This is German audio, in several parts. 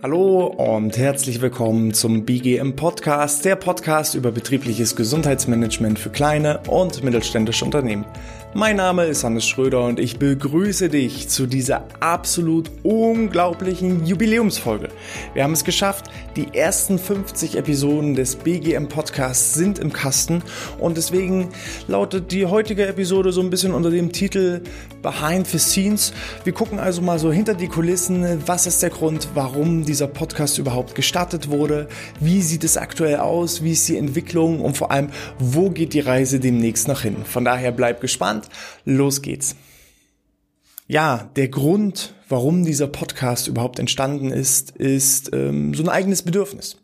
Hallo und herzlich willkommen zum BGM Podcast, der Podcast über betriebliches Gesundheitsmanagement für kleine und mittelständische Unternehmen. Mein Name ist Hannes Schröder und ich begrüße dich zu dieser absolut unglaublichen Jubiläumsfolge. Wir haben es geschafft, die ersten 50 Episoden des BGM Podcasts sind im Kasten und deswegen lautet die heutige Episode so ein bisschen unter dem Titel Behind the Scenes. Wir gucken also mal so hinter die Kulissen, was ist der Grund, warum dieser Podcast überhaupt gestartet wurde, wie sieht es aktuell aus, wie ist die Entwicklung und vor allem, wo geht die Reise demnächst noch hin. Von daher bleib gespannt gespannt. Los geht's. Ja, der Grund, warum dieser Podcast überhaupt entstanden ist, ist ähm, so ein eigenes Bedürfnis.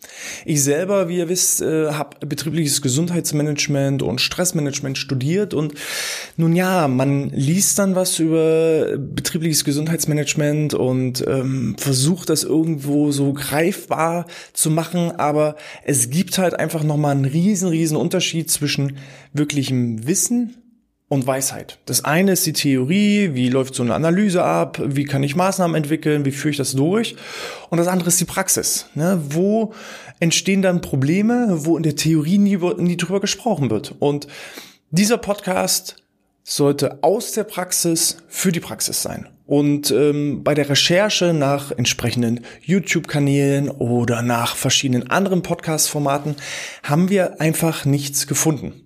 Ich selber, wie ihr wisst, äh, habe betriebliches Gesundheitsmanagement und Stressmanagement studiert und nun ja, man liest dann was über betriebliches Gesundheitsmanagement und ähm, versucht das irgendwo so greifbar zu machen, aber es gibt halt einfach nochmal einen riesen, riesen Unterschied zwischen wirklichem Wissen und Weisheit. Das eine ist die Theorie, wie läuft so eine Analyse ab, wie kann ich Maßnahmen entwickeln, wie führe ich das durch. Und das andere ist die Praxis. Ne? Wo entstehen dann Probleme, wo in der Theorie nie, nie drüber gesprochen wird. Und dieser Podcast sollte aus der Praxis für die Praxis sein. Und ähm, bei der Recherche nach entsprechenden YouTube-Kanälen oder nach verschiedenen anderen Podcast-Formaten haben wir einfach nichts gefunden.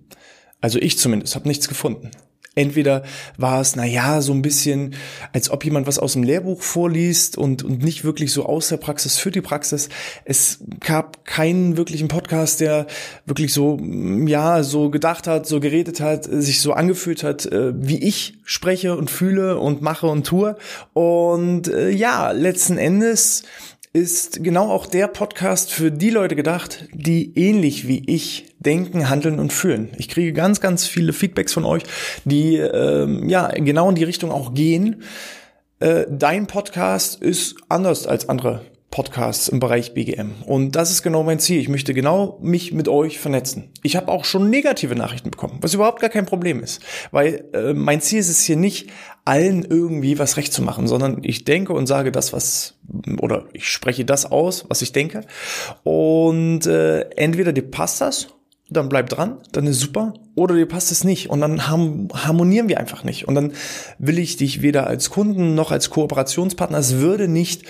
Also ich zumindest habe nichts gefunden. Entweder war es, na ja, so ein bisschen, als ob jemand was aus dem Lehrbuch vorliest und, und nicht wirklich so aus der Praxis für die Praxis. Es gab keinen wirklichen Podcast, der wirklich so, ja, so gedacht hat, so geredet hat, sich so angefühlt hat, äh, wie ich spreche und fühle und mache und tue. Und äh, ja, letzten Endes ist genau auch der Podcast für die Leute gedacht, die ähnlich wie ich denken, handeln und fühlen. Ich kriege ganz, ganz viele Feedbacks von euch, die ähm, ja genau in die Richtung auch gehen. Äh, dein Podcast ist anders als andere Podcasts im Bereich BGM. Und das ist genau mein Ziel. Ich möchte genau mich mit euch vernetzen. Ich habe auch schon negative Nachrichten bekommen, was überhaupt gar kein Problem ist. Weil äh, mein Ziel ist es hier nicht, allen irgendwie was recht zu machen, sondern ich denke und sage das, was, oder ich spreche das aus, was ich denke. Und äh, entweder dir passt das dann bleib dran, dann ist super, oder dir passt es nicht und dann harmonieren wir einfach nicht. Und dann will ich dich weder als Kunden noch als Kooperationspartner, es würde nicht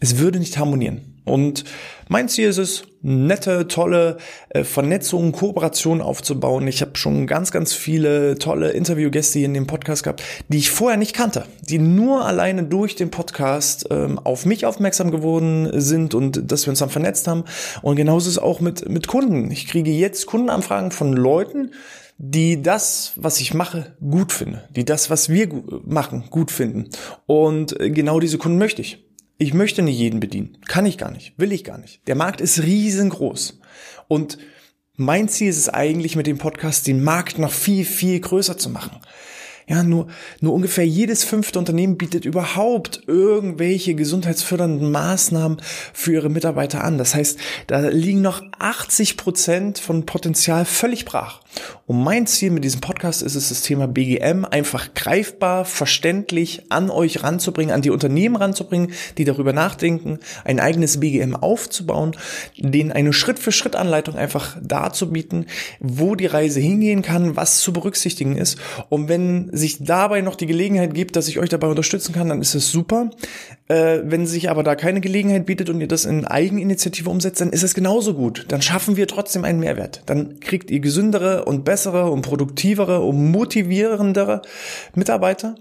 es würde nicht harmonieren. Und mein Ziel ist es, nette, tolle äh, Vernetzungen, Kooperationen aufzubauen. Ich habe schon ganz, ganz viele tolle Interviewgäste hier in dem Podcast gehabt, die ich vorher nicht kannte, die nur alleine durch den Podcast ähm, auf mich aufmerksam geworden sind und dass wir uns dann vernetzt haben. Und genauso ist es auch mit, mit Kunden. Ich kriege jetzt Kundenanfragen von Leuten, die das, was ich mache, gut finde, die das, was wir machen, gut finden. Und äh, genau diese Kunden möchte ich. Ich möchte nicht jeden bedienen. Kann ich gar nicht. Will ich gar nicht. Der Markt ist riesengroß. Und mein Ziel ist es eigentlich, mit dem Podcast den Markt noch viel, viel größer zu machen. Ja, nur, nur ungefähr jedes fünfte Unternehmen bietet überhaupt irgendwelche gesundheitsfördernden Maßnahmen für ihre Mitarbeiter an. Das heißt, da liegen noch 80 Prozent von Potenzial völlig brach. Und mein Ziel mit diesem Podcast ist es, das Thema BGM einfach greifbar, verständlich an euch ranzubringen, an die Unternehmen ranzubringen, die darüber nachdenken, ein eigenes BGM aufzubauen, denen eine Schritt-für-Schritt-Anleitung einfach darzubieten, wo die Reise hingehen kann, was zu berücksichtigen ist. Und wenn sich dabei noch die Gelegenheit gibt, dass ich euch dabei unterstützen kann, dann ist es super. Äh, wenn sich aber da keine Gelegenheit bietet und ihr das in Eigeninitiative umsetzt, dann ist es genauso gut. Dann schaffen wir trotzdem einen Mehrwert. Dann kriegt ihr gesündere und bessere und produktivere und motivierendere Mitarbeiter.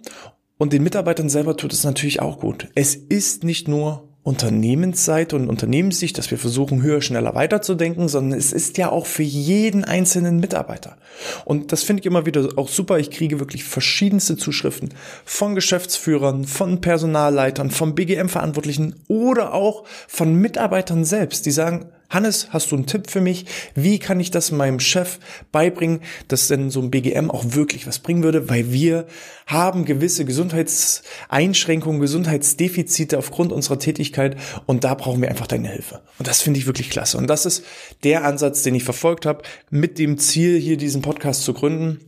Und den Mitarbeitern selber tut es natürlich auch gut. Es ist nicht nur Unternehmensseite und Unternehmenssicht, dass wir versuchen, höher, schneller weiterzudenken, sondern es ist ja auch für jeden einzelnen Mitarbeiter. Und das finde ich immer wieder auch super. Ich kriege wirklich verschiedenste Zuschriften von Geschäftsführern, von Personalleitern, von BGM-Verantwortlichen oder auch von Mitarbeitern selbst, die sagen, Hannes, hast du einen Tipp für mich? Wie kann ich das meinem Chef beibringen, dass denn so ein BGM auch wirklich was bringen würde? Weil wir haben gewisse Gesundheitseinschränkungen, Gesundheitsdefizite aufgrund unserer Tätigkeit und da brauchen wir einfach deine Hilfe. Und das finde ich wirklich klasse. Und das ist der Ansatz, den ich verfolgt habe, mit dem Ziel, hier diesen Podcast zu gründen.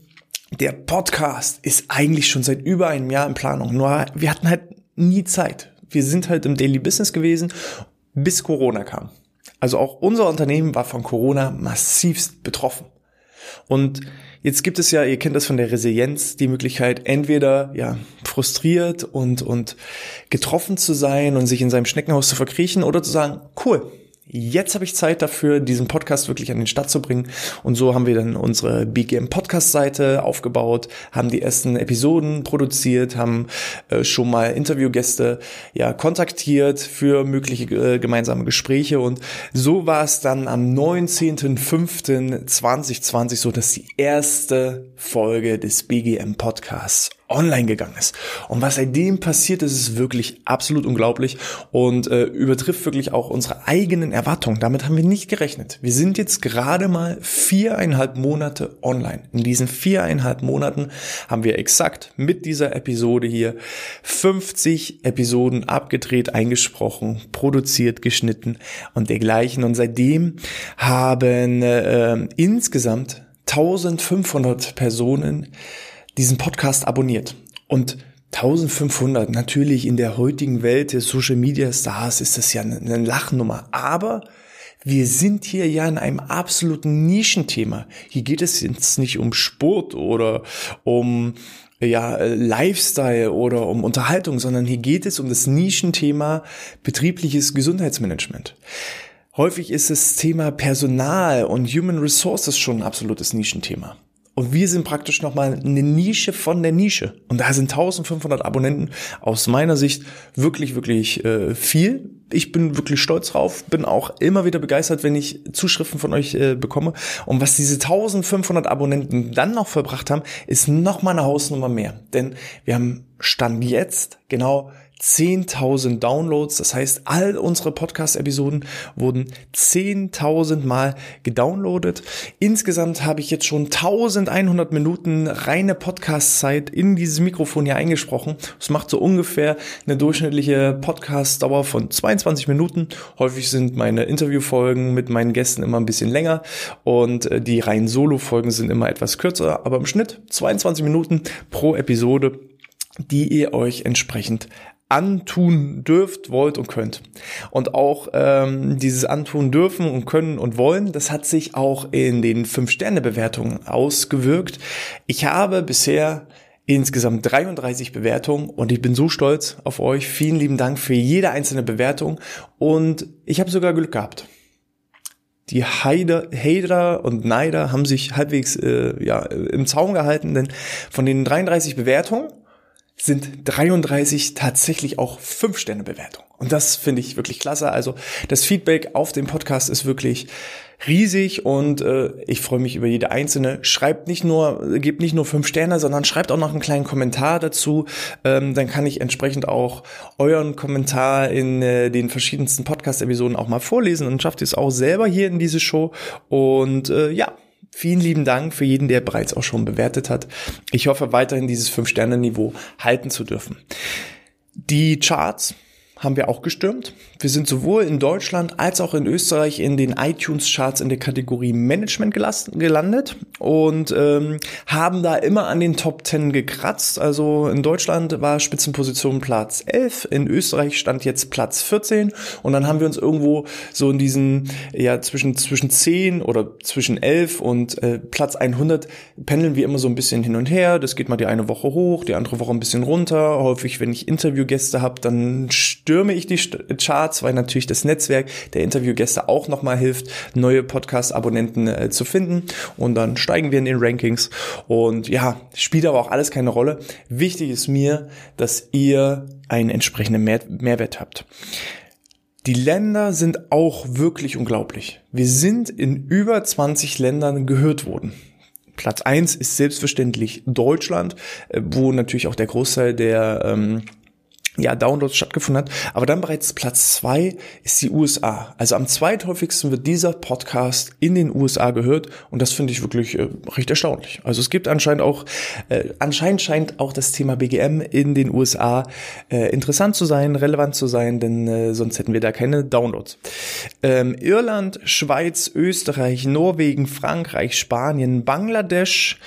Der Podcast ist eigentlich schon seit über einem Jahr in Planung. Nur wir hatten halt nie Zeit. Wir sind halt im Daily Business gewesen, bis Corona kam. Also auch unser Unternehmen war von Corona massivst betroffen. Und jetzt gibt es ja, ihr kennt das von der Resilienz, die Möglichkeit, entweder ja frustriert und und getroffen zu sein und sich in seinem Schneckenhaus zu verkriechen oder zu sagen, cool, jetzt habe ich Zeit dafür, diesen Podcast wirklich an den Start zu bringen. Und so haben wir dann unsere BGM Podcast Seite aufgebaut, haben die ersten Episoden produziert, haben äh, schon mal Interviewgäste ja kontaktiert für mögliche äh, gemeinsame Gespräche. Und so war es dann am 19.05.2020 so, dass die erste Folge des BGM Podcasts online gegangen ist. Und was seitdem passiert ist, ist wirklich absolut unglaublich und äh, übertrifft wirklich auch unsere eigenen Erwartungen. Damit haben wir nicht gerechnet. Wir sind jetzt gerade mal viereinhalb Monate online. In diesen viereinhalb Monaten haben wir exakt mit dieser Episode hier 50 Episoden abgedreht, eingesprochen, produziert, geschnitten und dergleichen. Und seitdem haben äh, insgesamt 1500 Personen diesen Podcast abonniert. Und 1500, natürlich in der heutigen Welt der Social Media Stars ist das ja eine Lachnummer. Aber wir sind hier ja in einem absoluten Nischenthema. Hier geht es jetzt nicht um Sport oder um ja, Lifestyle oder um Unterhaltung, sondern hier geht es um das Nischenthema betriebliches Gesundheitsmanagement. Häufig ist das Thema Personal und Human Resources schon ein absolutes Nischenthema. Und wir sind praktisch nochmal eine Nische von der Nische. Und da sind 1500 Abonnenten aus meiner Sicht wirklich, wirklich äh, viel. Ich bin wirklich stolz drauf, bin auch immer wieder begeistert, wenn ich Zuschriften von euch äh, bekomme. Und was diese 1500 Abonnenten dann noch verbracht haben, ist nochmal eine Hausnummer mehr. Denn wir haben Stand jetzt genau 10.000 Downloads. Das heißt, all unsere Podcast-Episoden wurden 10.000 Mal gedownloadet. Insgesamt habe ich jetzt schon 1100 Minuten reine Podcast-Zeit in dieses Mikrofon hier eingesprochen. Das macht so ungefähr eine durchschnittliche Podcast-Dauer von 22 Minuten. Häufig sind meine Interviewfolgen mit meinen Gästen immer ein bisschen länger und äh, die reinen Solo-Folgen sind immer etwas kürzer, aber im Schnitt 22 Minuten pro Episode die ihr euch entsprechend antun dürft, wollt und könnt. Und auch ähm, dieses antun dürfen und können und wollen, das hat sich auch in den Fünf-Sterne-Bewertungen ausgewirkt. Ich habe bisher insgesamt 33 Bewertungen und ich bin so stolz auf euch. Vielen lieben Dank für jede einzelne Bewertung und ich habe sogar Glück gehabt. Die Heider, Hater und Neider haben sich halbwegs äh, ja, im Zaun gehalten, denn von den 33 Bewertungen sind 33 tatsächlich auch 5-Sterne-Bewertungen. Und das finde ich wirklich klasse. Also das Feedback auf dem Podcast ist wirklich riesig und äh, ich freue mich über jede einzelne. Schreibt nicht nur, gebt nicht nur fünf Sterne, sondern schreibt auch noch einen kleinen Kommentar dazu. Ähm, dann kann ich entsprechend auch euren Kommentar in äh, den verschiedensten Podcast-Episoden auch mal vorlesen und schafft es auch selber hier in diese Show. Und äh, ja, Vielen lieben Dank für jeden, der bereits auch schon bewertet hat. Ich hoffe weiterhin dieses 5-Sterne-Niveau halten zu dürfen. Die Charts haben wir auch gestürmt. Wir sind sowohl in Deutschland als auch in Österreich in den iTunes-Charts in der Kategorie Management gelandet und ähm, haben da immer an den Top 10 gekratzt. Also in Deutschland war Spitzenposition Platz 11, in Österreich stand jetzt Platz 14 und dann haben wir uns irgendwo so in diesen, ja, zwischen, zwischen 10 oder zwischen 11 und äh, Platz 100 pendeln wir immer so ein bisschen hin und her. Das geht mal die eine Woche hoch, die andere Woche ein bisschen runter. Häufig, wenn ich Interviewgäste habe, dann stürme ich die Charts, weil natürlich das Netzwerk der Interviewgäste auch nochmal hilft, neue Podcast-Abonnenten äh, zu finden. Und dann steigen wir in den Rankings. Und ja, spielt aber auch alles keine Rolle. Wichtig ist mir, dass ihr einen entsprechenden Mehr Mehrwert habt. Die Länder sind auch wirklich unglaublich. Wir sind in über 20 Ländern gehört worden. Platz eins ist selbstverständlich Deutschland, äh, wo natürlich auch der Großteil der ähm, ja, Downloads stattgefunden hat. Aber dann bereits Platz zwei ist die USA. Also am zweithäufigsten wird dieser Podcast in den USA gehört und das finde ich wirklich äh, recht erstaunlich. Also es gibt anscheinend auch, äh, anscheinend scheint auch das Thema BGM in den USA äh, interessant zu sein, relevant zu sein, denn äh, sonst hätten wir da keine Downloads. Ähm, Irland, Schweiz, Österreich, Norwegen, Frankreich, Spanien, Bangladesch,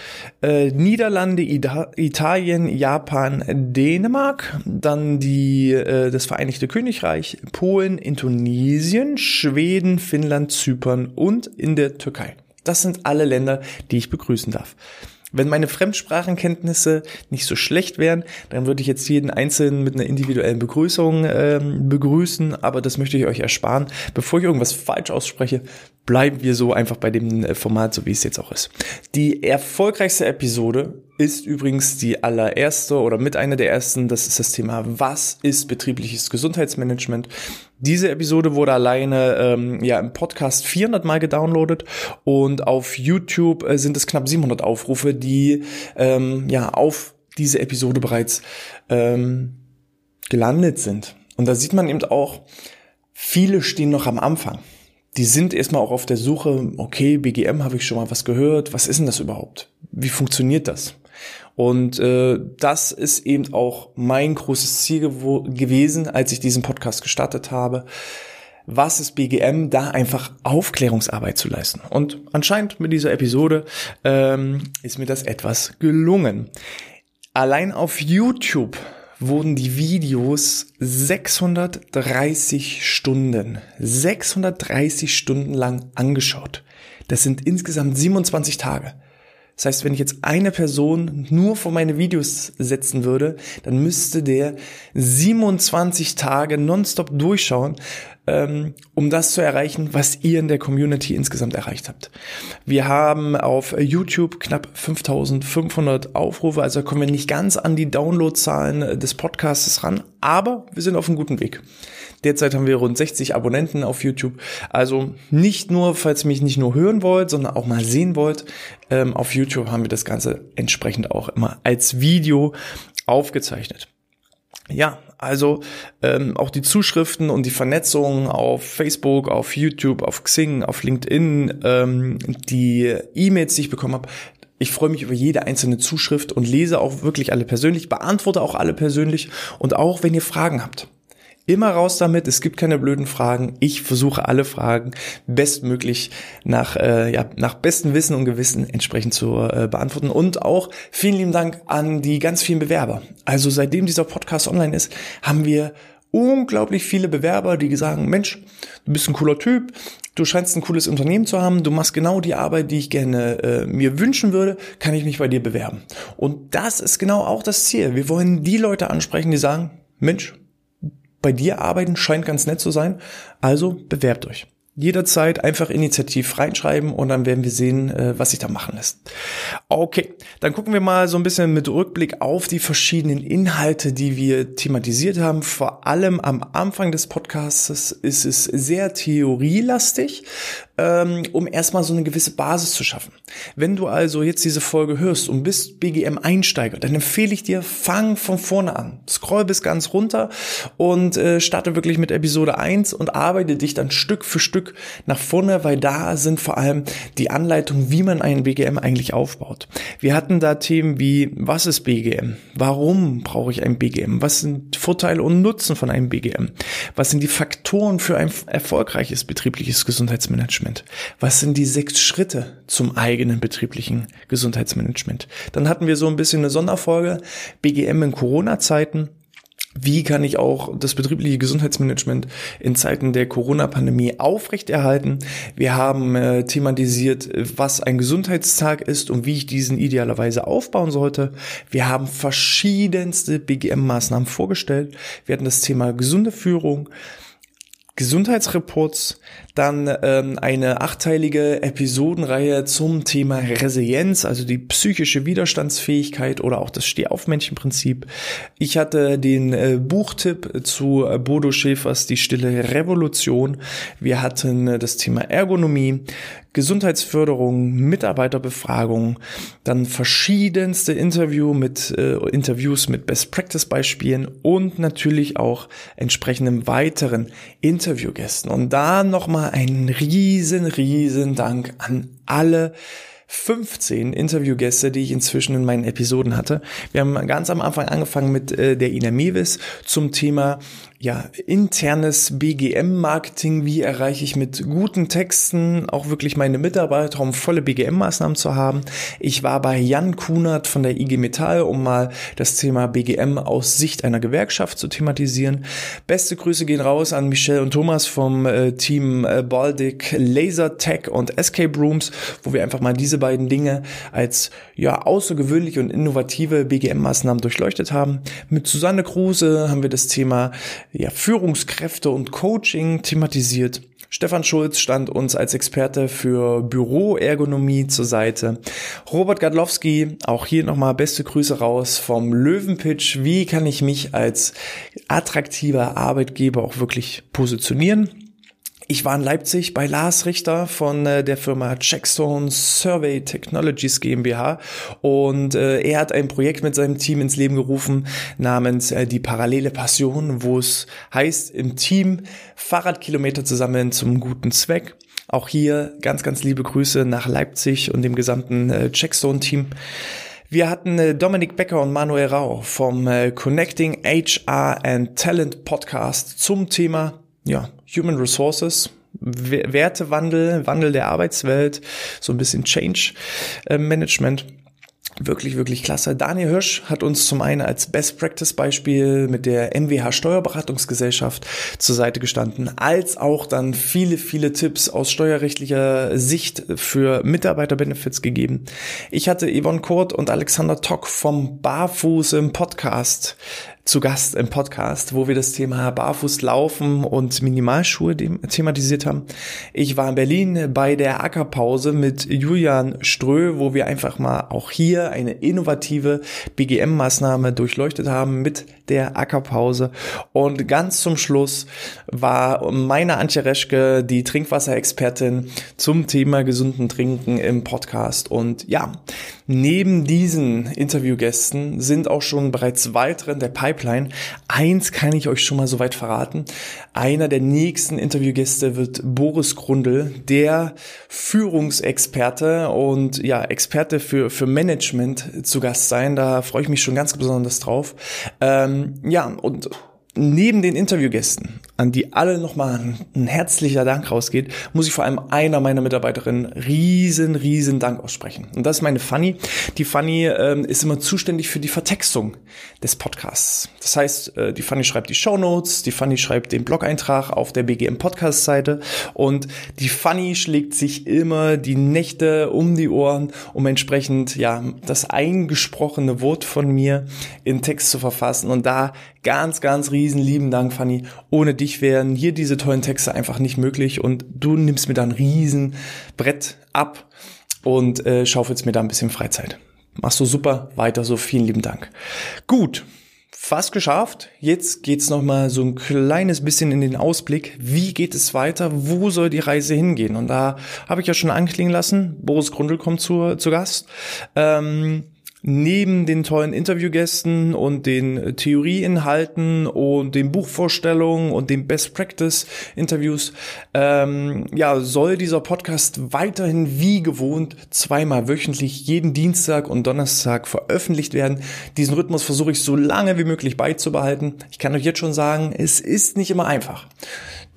äh, Niederlande, Ida Italien, Japan, Dänemark, dann die, äh, das Vereinigte Königreich, Polen, Indonesien, Schweden, Finnland, Zypern und in der Türkei. Das sind alle Länder, die ich begrüßen darf. Wenn meine Fremdsprachenkenntnisse nicht so schlecht wären, dann würde ich jetzt jeden Einzelnen mit einer individuellen Begrüßung ähm, begrüßen, aber das möchte ich euch ersparen. Bevor ich irgendwas falsch ausspreche, bleiben wir so einfach bei dem äh, Format, so wie es jetzt auch ist. Die erfolgreichste Episode ist übrigens die allererste oder mit einer der ersten. Das ist das Thema, was ist betriebliches Gesundheitsmanagement? Diese Episode wurde alleine ähm, ja im Podcast 400 Mal gedownloadet und auf YouTube äh, sind es knapp 700 Aufrufe, die ähm, ja auf diese Episode bereits ähm, gelandet sind. Und da sieht man eben auch, viele stehen noch am Anfang die sind erstmal auch auf der Suche, okay, BGM habe ich schon mal was gehört, was ist denn das überhaupt? Wie funktioniert das? Und äh, das ist eben auch mein großes Ziel gew gewesen, als ich diesen Podcast gestartet habe. Was ist BGM? Da einfach Aufklärungsarbeit zu leisten. Und anscheinend mit dieser Episode ähm, ist mir das etwas gelungen. Allein auf YouTube wurden die Videos 630 Stunden, 630 Stunden lang angeschaut. Das sind insgesamt 27 Tage. Das heißt, wenn ich jetzt eine Person nur vor meine Videos setzen würde, dann müsste der 27 Tage nonstop durchschauen, ähm, um das zu erreichen, was ihr in der Community insgesamt erreicht habt. Wir haben auf YouTube knapp 5500 Aufrufe, also kommen wir nicht ganz an die Downloadzahlen des Podcasts ran, aber wir sind auf einem guten Weg. Derzeit haben wir rund 60 Abonnenten auf YouTube. Also nicht nur, falls ihr mich nicht nur hören wollt, sondern auch mal sehen wollt, ähm, auf YouTube haben wir das Ganze entsprechend auch immer als Video aufgezeichnet. Ja, also ähm, auch die Zuschriften und die Vernetzung auf Facebook, auf YouTube, auf Xing, auf LinkedIn, ähm, die E-Mails, die ich bekommen habe, ich freue mich über jede einzelne Zuschrift und lese auch wirklich alle persönlich, beantworte auch alle persönlich und auch wenn ihr Fragen habt. Immer raus damit, es gibt keine blöden Fragen. Ich versuche alle Fragen bestmöglich nach, äh, ja, nach bestem Wissen und Gewissen entsprechend zu äh, beantworten. Und auch vielen lieben Dank an die ganz vielen Bewerber. Also seitdem dieser Podcast online ist, haben wir unglaublich viele Bewerber, die sagen, Mensch, du bist ein cooler Typ, du scheinst ein cooles Unternehmen zu haben, du machst genau die Arbeit, die ich gerne äh, mir wünschen würde, kann ich mich bei dir bewerben. Und das ist genau auch das Ziel. Wir wollen die Leute ansprechen, die sagen, Mensch, bei dir arbeiten scheint ganz nett zu sein. Also bewerbt euch. Jederzeit einfach initiativ reinschreiben und dann werden wir sehen, äh, was sich da machen lässt. Okay, dann gucken wir mal so ein bisschen mit Rückblick auf die verschiedenen Inhalte, die wir thematisiert haben. Vor allem am Anfang des Podcasts ist es sehr theorielastig ähm, um erstmal so eine gewisse Basis zu schaffen. Wenn du also jetzt diese Folge hörst und bist BGM-Einsteiger, dann empfehle ich dir, fang von vorne an. Scroll bis ganz runter und äh, starte wirklich mit Episode 1 und arbeite dich dann Stück für Stück nach vorne, weil da sind vor allem die Anleitungen, wie man einen BGM eigentlich aufbaut. Wir hatten da Themen wie, was ist BGM? Warum brauche ich ein BGM? Was sind Vorteile und Nutzen von einem BGM? Was sind die Faktoren für ein erfolgreiches betriebliches Gesundheitsmanagement? Gesundheitsmanagement. Was sind die sechs Schritte zum eigenen betrieblichen Gesundheitsmanagement? Dann hatten wir so ein bisschen eine Sonderfolge BGM in Corona-Zeiten. Wie kann ich auch das betriebliche Gesundheitsmanagement in Zeiten der Corona-Pandemie aufrechterhalten? Wir haben äh, thematisiert, was ein Gesundheitstag ist und wie ich diesen idealerweise aufbauen sollte. Wir haben verschiedenste BGM-Maßnahmen vorgestellt. Wir hatten das Thema gesunde Führung. Gesundheitsreports, dann ähm, eine achteilige Episodenreihe zum Thema Resilienz, also die psychische Widerstandsfähigkeit oder auch das Stehaufmännchenprinzip. Ich hatte den äh, Buchtipp zu äh, Bodo Schäfers Die stille Revolution. Wir hatten äh, das Thema Ergonomie, Gesundheitsförderung, Mitarbeiterbefragung, dann verschiedenste Interview mit, äh, Interviews mit Best Practice Beispielen und natürlich auch entsprechenden weiteren Interviewgästen. Und da nochmal einen riesen, riesen Dank an alle 15 Interviewgäste, die ich inzwischen in meinen Episoden hatte. Wir haben ganz am Anfang angefangen mit äh, der Ina Mewis zum Thema ja, internes BGM-Marketing, wie erreiche ich mit guten Texten auch wirklich meine Mitarbeiter, um volle BGM-Maßnahmen zu haben. Ich war bei Jan Kunert von der IG Metall, um mal das Thema BGM aus Sicht einer Gewerkschaft zu thematisieren. Beste Grüße gehen raus an Michelle und Thomas vom äh, Team äh, Baltic Laser Tech und Escape Rooms, wo wir einfach mal diese beiden Dinge als ja außergewöhnliche und innovative BGM-Maßnahmen durchleuchtet haben. Mit Susanne Kruse haben wir das Thema ja, Führungskräfte und Coaching thematisiert. Stefan Schulz stand uns als Experte für Büroergonomie zur Seite. Robert Gadlowski, auch hier nochmal beste Grüße raus vom Löwenpitch. Wie kann ich mich als attraktiver Arbeitgeber auch wirklich positionieren? Ich war in Leipzig bei Lars Richter von äh, der Firma Checkstone Survey Technologies GmbH und äh, er hat ein Projekt mit seinem Team ins Leben gerufen namens äh, die parallele Passion, wo es heißt im Team Fahrradkilometer zu sammeln zum guten Zweck. Auch hier ganz, ganz liebe Grüße nach Leipzig und dem gesamten Checkstone-Team. Wir hatten Dominik Becker und Manuel Rau vom Connecting HR and Talent Podcast zum Thema ja, Human Resources, Wertewandel, Wandel der Arbeitswelt, so ein bisschen Change äh, Management. Wirklich, wirklich klasse. Daniel Hirsch hat uns zum einen als Best Practice Beispiel mit der MWH Steuerberatungsgesellschaft zur Seite gestanden, als auch dann viele, viele Tipps aus steuerrechtlicher Sicht für Mitarbeiterbenefits gegeben. Ich hatte Yvonne Kurt und Alexander Tock vom Barfuß im Podcast zu Gast im Podcast, wo wir das Thema Barfußlaufen und Minimalschuhe thematisiert haben. Ich war in Berlin bei der Ackerpause mit Julian Strö, wo wir einfach mal auch hier eine innovative BGM-Maßnahme durchleuchtet haben mit der Ackerpause. Und ganz zum Schluss war meine Antje Reschke, die Trinkwasserexpertin, zum Thema gesunden Trinken im Podcast. Und ja, neben diesen Interviewgästen sind auch schon bereits weitere in der Pipeline. Eins kann ich euch schon mal soweit verraten. Einer der nächsten Interviewgäste wird Boris Grundl, der Führungsexperte und ja, Experte für, für Management zu Gast sein. Da freue ich mich schon ganz besonders drauf. Ähm, ja, und neben den Interviewgästen, an die alle nochmal ein, herzlicher Dank rausgeht, muss ich vor allem einer meiner Mitarbeiterinnen riesen, riesen Dank aussprechen. Und das ist meine Fanny. Die Fanny ähm, ist immer zuständig für die Vertextung des Podcasts. Das heißt, äh, die Fanny schreibt die Show Notes, die Fanny schreibt den Blog-Eintrag auf der BGM Podcast Seite und die Fanny schlägt sich immer die Nächte um die Ohren, um entsprechend ja das eingesprochene Wort von mir in Text zu verfassen. Und da ganz, ganz riesen lieben Dank, Fanny. Ohne dich wären hier diese tollen Texte einfach nicht möglich und du nimmst mir da ein riesen Brett ab und äh, schaufelst mir da ein bisschen Freizeit. Machst du super, weiter so, vielen lieben Dank. Gut, fast geschafft. Jetzt geht's noch mal so ein kleines bisschen in den Ausblick. Wie geht es weiter? Wo soll die Reise hingehen? Und da habe ich ja schon anklingen lassen. Boris Grundl kommt zu, zu Gast. Ähm, neben den tollen Interviewgästen und den Theorieinhalten und den Buchvorstellungen und den Best Practice Interviews, ähm, ja, soll dieser Podcast weiterhin wie gewohnt zweimal wöchentlich jeden Dienstag und Donnerstag veröffentlicht werden. Diesen Rhythmus versuche ich so lange wie möglich beizubehalten. Ich kann euch jetzt schon sagen, es ist nicht immer einfach.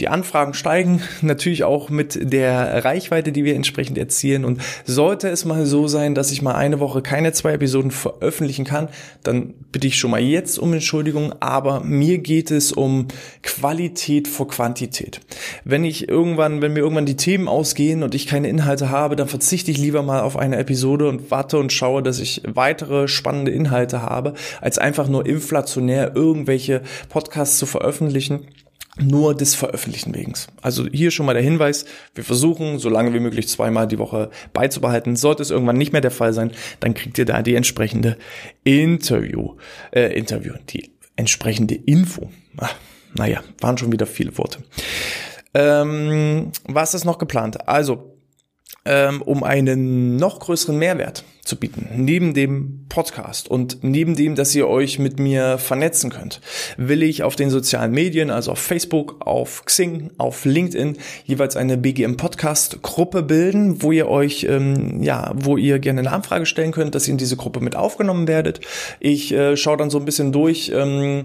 Die Anfragen steigen natürlich auch mit der Reichweite, die wir entsprechend erzielen. Und sollte es mal so sein, dass ich mal eine Woche keine zwei Episoden veröffentlichen kann, dann bitte ich schon mal jetzt um Entschuldigung. Aber mir geht es um Qualität vor Quantität. Wenn ich irgendwann, wenn mir irgendwann die Themen ausgehen und ich keine Inhalte habe, dann verzichte ich lieber mal auf eine Episode und warte und schaue, dass ich weitere spannende Inhalte habe, als einfach nur inflationär irgendwelche Podcasts zu veröffentlichen nur des Veröffentlichen wegen. Also hier schon mal der Hinweis, wir versuchen so lange wie möglich zweimal die Woche beizubehalten. Sollte es irgendwann nicht mehr der Fall sein, dann kriegt ihr da die entsprechende Interview, äh, Interview, die entsprechende Info. Ach, naja, waren schon wieder viele Worte. Ähm, was ist noch geplant? Also, ähm, um einen noch größeren Mehrwert zu bieten, neben dem Podcast und neben dem, dass ihr euch mit mir vernetzen könnt, will ich auf den sozialen Medien, also auf Facebook, auf Xing, auf LinkedIn jeweils eine BGM Podcast Gruppe bilden, wo ihr euch, ähm, ja, wo ihr gerne eine Anfrage stellen könnt, dass ihr in diese Gruppe mit aufgenommen werdet. Ich äh, schaue dann so ein bisschen durch. Ähm,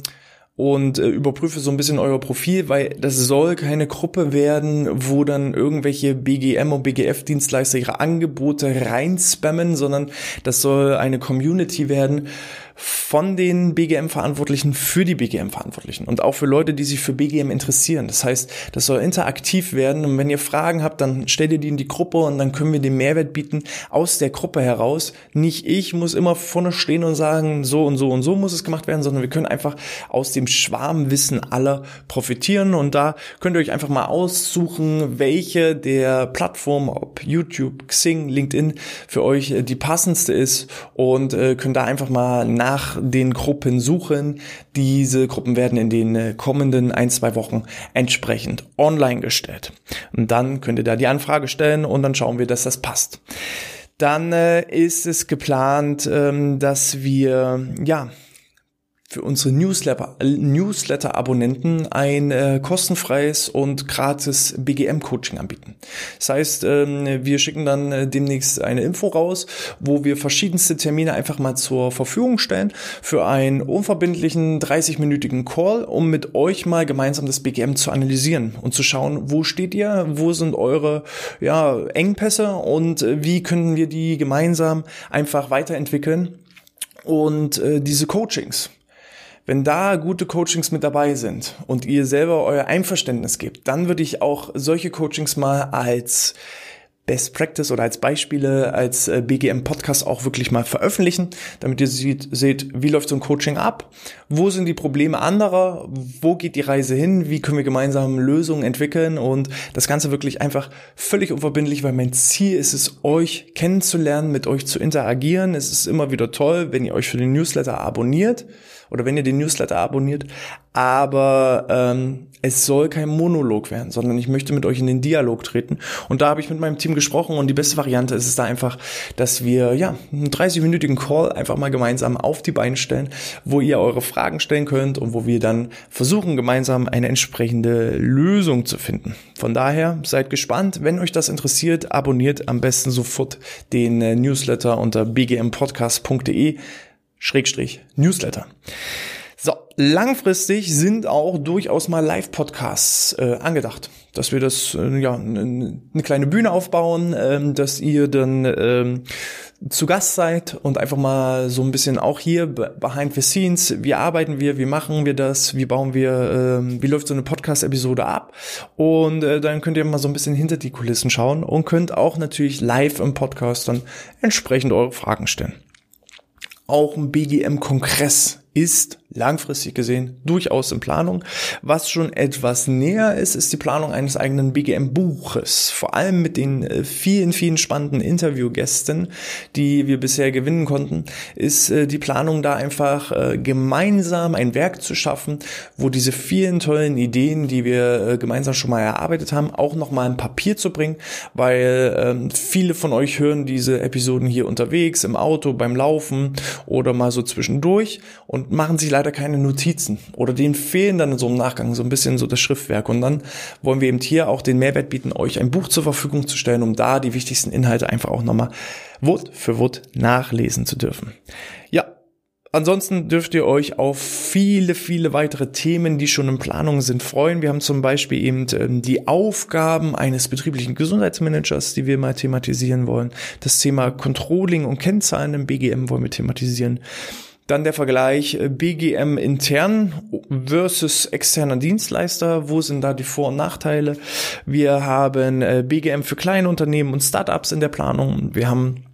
und äh, überprüfe so ein bisschen euer Profil, weil das soll keine Gruppe werden, wo dann irgendwelche BGM und BGF-Dienstleister ihre Angebote reinspammen, sondern das soll eine Community werden, von den BGM-Verantwortlichen für die BGM-Verantwortlichen und auch für Leute, die sich für BGM interessieren. Das heißt, das soll interaktiv werden und wenn ihr Fragen habt, dann stellt ihr die in die Gruppe und dann können wir den Mehrwert bieten aus der Gruppe heraus. Nicht ich muss immer vorne stehen und sagen, so und so und so muss es gemacht werden, sondern wir können einfach aus dem Schwarmwissen aller profitieren und da könnt ihr euch einfach mal aussuchen, welche der Plattformen, ob YouTube, Xing, LinkedIn für euch die passendste ist und äh, könnt da einfach mal nach nach den Gruppen suchen. Diese Gruppen werden in den äh, kommenden ein, zwei Wochen entsprechend online gestellt. Und dann könnt ihr da die Anfrage stellen und dann schauen wir, dass das passt. Dann äh, ist es geplant, ähm, dass wir, ja, für unsere Newsletter, Newsletter-Abonnenten ein äh, kostenfreies und gratis BGM-Coaching anbieten. Das heißt, ähm, wir schicken dann äh, demnächst eine Info raus, wo wir verschiedenste Termine einfach mal zur Verfügung stellen für einen unverbindlichen 30-minütigen Call, um mit euch mal gemeinsam das BGM zu analysieren und zu schauen, wo steht ihr, wo sind eure ja, Engpässe und äh, wie können wir die gemeinsam einfach weiterentwickeln. Und äh, diese Coachings, wenn da gute Coachings mit dabei sind und ihr selber euer Einverständnis gebt, dann würde ich auch solche Coachings mal als Best Practice oder als Beispiele als äh, BGM Podcast auch wirklich mal veröffentlichen, damit ihr seht, seht, wie läuft so ein Coaching ab, wo sind die Probleme anderer, wo geht die Reise hin, wie können wir gemeinsam Lösungen entwickeln? Und das Ganze wirklich einfach völlig unverbindlich, weil mein Ziel ist es, euch kennenzulernen, mit euch zu interagieren. Es ist immer wieder toll, wenn ihr euch für den Newsletter abonniert oder wenn ihr den Newsletter abonniert, aber ähm, es soll kein Monolog werden, sondern ich möchte mit euch in den Dialog treten. Und da habe ich mit meinem Team gesprochen und die beste Variante ist es da einfach, dass wir ja einen 30-minütigen Call einfach mal gemeinsam auf die Beine stellen, wo ihr eure Fragen stellen könnt und wo wir dann versuchen, gemeinsam eine entsprechende Lösung zu finden. Von daher seid gespannt. Wenn euch das interessiert, abonniert am besten sofort den äh, Newsletter unter bgmpodcast.de Schrägstrich Newsletter. So, langfristig sind auch durchaus mal Live-Podcasts äh, angedacht, dass wir das äh, ja eine kleine Bühne aufbauen, äh, dass ihr dann äh, zu Gast seid und einfach mal so ein bisschen auch hier behind the scenes, wie arbeiten wir, wie machen wir das, wie bauen wir, äh, wie läuft so eine Podcast-Episode ab und äh, dann könnt ihr mal so ein bisschen hinter die Kulissen schauen und könnt auch natürlich live im Podcast dann entsprechend eure Fragen stellen. Auch ein BGM-Kongress ist langfristig gesehen durchaus in Planung. Was schon etwas näher ist, ist die Planung eines eigenen BGM-Buches. Vor allem mit den äh, vielen, vielen spannenden Interviewgästen, die wir bisher gewinnen konnten, ist äh, die Planung da einfach äh, gemeinsam ein Werk zu schaffen, wo diese vielen tollen Ideen, die wir gemeinsam schon mal erarbeitet haben, auch nochmal ein Papier zu bringen, weil ähm, viele von euch hören diese Episoden hier unterwegs, im Auto, beim Laufen oder mal so zwischendurch und machen sich leider keine Notizen oder denen fehlen dann so einem Nachgang so ein bisschen so das Schriftwerk und dann wollen wir eben hier auch den Mehrwert bieten, euch ein Buch zur Verfügung zu stellen, um da die wichtigsten Inhalte einfach auch nochmal Wort für Wort nachlesen zu dürfen. Ja, Ansonsten dürft ihr euch auf viele, viele weitere Themen, die schon in Planung sind, freuen. Wir haben zum Beispiel eben ähm, die Aufgaben eines betrieblichen Gesundheitsmanagers, die wir mal thematisieren wollen. Das Thema Controlling und Kennzahlen im BGM wollen wir thematisieren. Dann der Vergleich äh, BGM intern versus externer Dienstleister. Wo sind da die Vor- und Nachteile? Wir haben äh, BGM für kleine Unternehmen und Startups in der Planung. Wir haben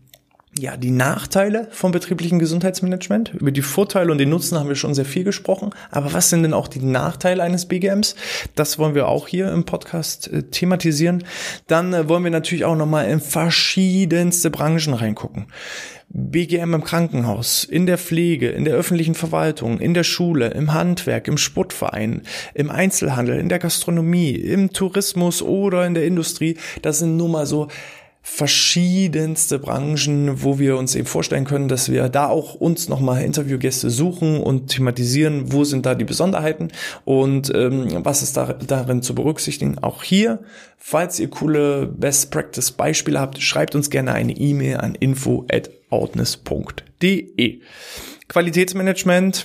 ja, die Nachteile vom betrieblichen Gesundheitsmanagement. Über die Vorteile und den Nutzen haben wir schon sehr viel gesprochen. Aber was sind denn auch die Nachteile eines BGMs? Das wollen wir auch hier im Podcast äh, thematisieren. Dann äh, wollen wir natürlich auch nochmal in verschiedenste Branchen reingucken. BGM im Krankenhaus, in der Pflege, in der öffentlichen Verwaltung, in der Schule, im Handwerk, im Sportverein, im Einzelhandel, in der Gastronomie, im Tourismus oder in der Industrie. Das sind nur mal so verschiedenste Branchen, wo wir uns eben vorstellen können, dass wir da auch uns nochmal Interviewgäste suchen und thematisieren, wo sind da die Besonderheiten und ähm, was ist da, darin zu berücksichtigen. Auch hier, falls ihr coole Best Practice Beispiele habt, schreibt uns gerne eine E-Mail an info at outness.de. Qualitätsmanagement,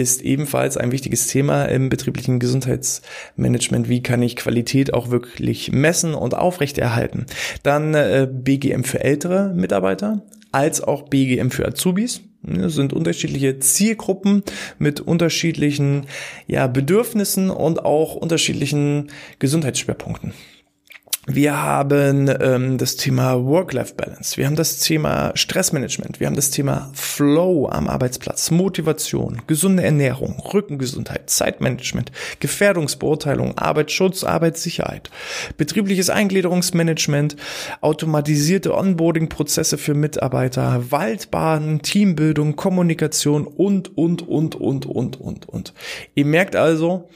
ist ebenfalls ein wichtiges Thema im betrieblichen Gesundheitsmanagement. Wie kann ich Qualität auch wirklich messen und aufrechterhalten? Dann äh, BGM für ältere Mitarbeiter als auch BGM für Azubis. Das sind unterschiedliche Zielgruppen mit unterschiedlichen ja, Bedürfnissen und auch unterschiedlichen Gesundheitsschwerpunkten. Wir haben ähm, das Thema Work-Life-Balance. Wir haben das Thema Stressmanagement. Wir haben das Thema Flow am Arbeitsplatz, Motivation, gesunde Ernährung, Rückengesundheit, Zeitmanagement, Gefährdungsbeurteilung, Arbeitsschutz, Arbeitssicherheit, betriebliches Eingliederungsmanagement, automatisierte Onboarding-Prozesse für Mitarbeiter, Waldbaden, Teambildung, Kommunikation und, und, und, und, und, und, und. Ihr merkt also,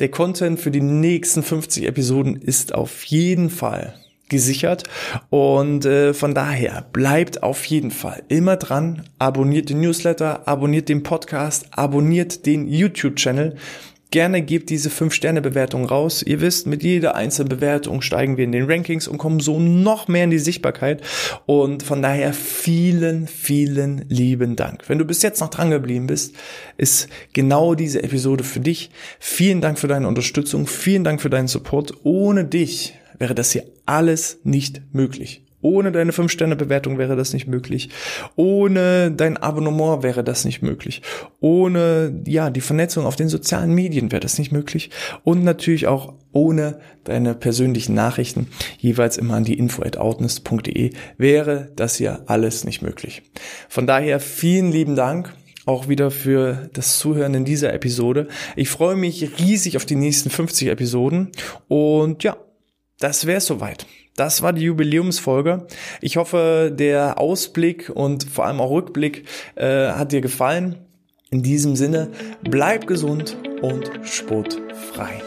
der Content für die nächsten 50 Episoden ist auf jeden Fall gesichert. Und äh, von daher bleibt auf jeden Fall immer dran, abonniert den Newsletter, abonniert den Podcast, abonniert den YouTube-Channel Gerne gebt diese 5-Sterne-Bewertung raus. Ihr wisst, mit jeder einzelnen Bewertung steigen wir in den Rankings und kommen so noch mehr in die Sichtbarkeit. Und von daher vielen, vielen lieben Dank. Wenn du bis jetzt noch dran geblieben bist, ist genau diese Episode für dich. Vielen Dank für deine Unterstützung. Vielen Dank für deinen Support. Ohne dich wäre das hier alles nicht möglich. Ohne deine 5-Sterne-Bewertung wäre das nicht möglich. Ohne dein Abonnement wäre das nicht möglich. Ohne, ja, die Vernetzung auf den sozialen Medien wäre das nicht möglich. Und natürlich auch ohne deine persönlichen Nachrichten, jeweils immer an die info at outness.de, wäre das hier alles nicht möglich. Von daher vielen lieben Dank auch wieder für das Zuhören in dieser Episode. Ich freue mich riesig auf die nächsten 50 Episoden und ja, das wäre soweit. Das war die Jubiläumsfolge. Ich hoffe, der Ausblick und vor allem auch Rückblick äh, hat dir gefallen. In diesem Sinne, bleib gesund und sportfrei.